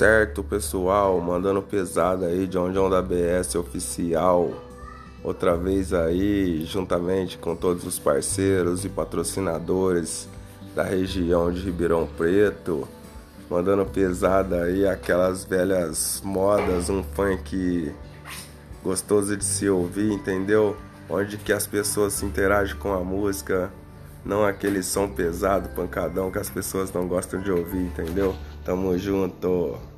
Certo, pessoal, mandando pesada aí de onde da BS oficial. Outra vez aí, juntamente com todos os parceiros e patrocinadores da região de Ribeirão Preto, mandando pesada aí aquelas velhas modas, um funk gostoso de se ouvir, entendeu? Onde que as pessoas se interagem com a música, não aquele som pesado, pancadão que as pessoas não gostam de ouvir, entendeu? Tamo junto.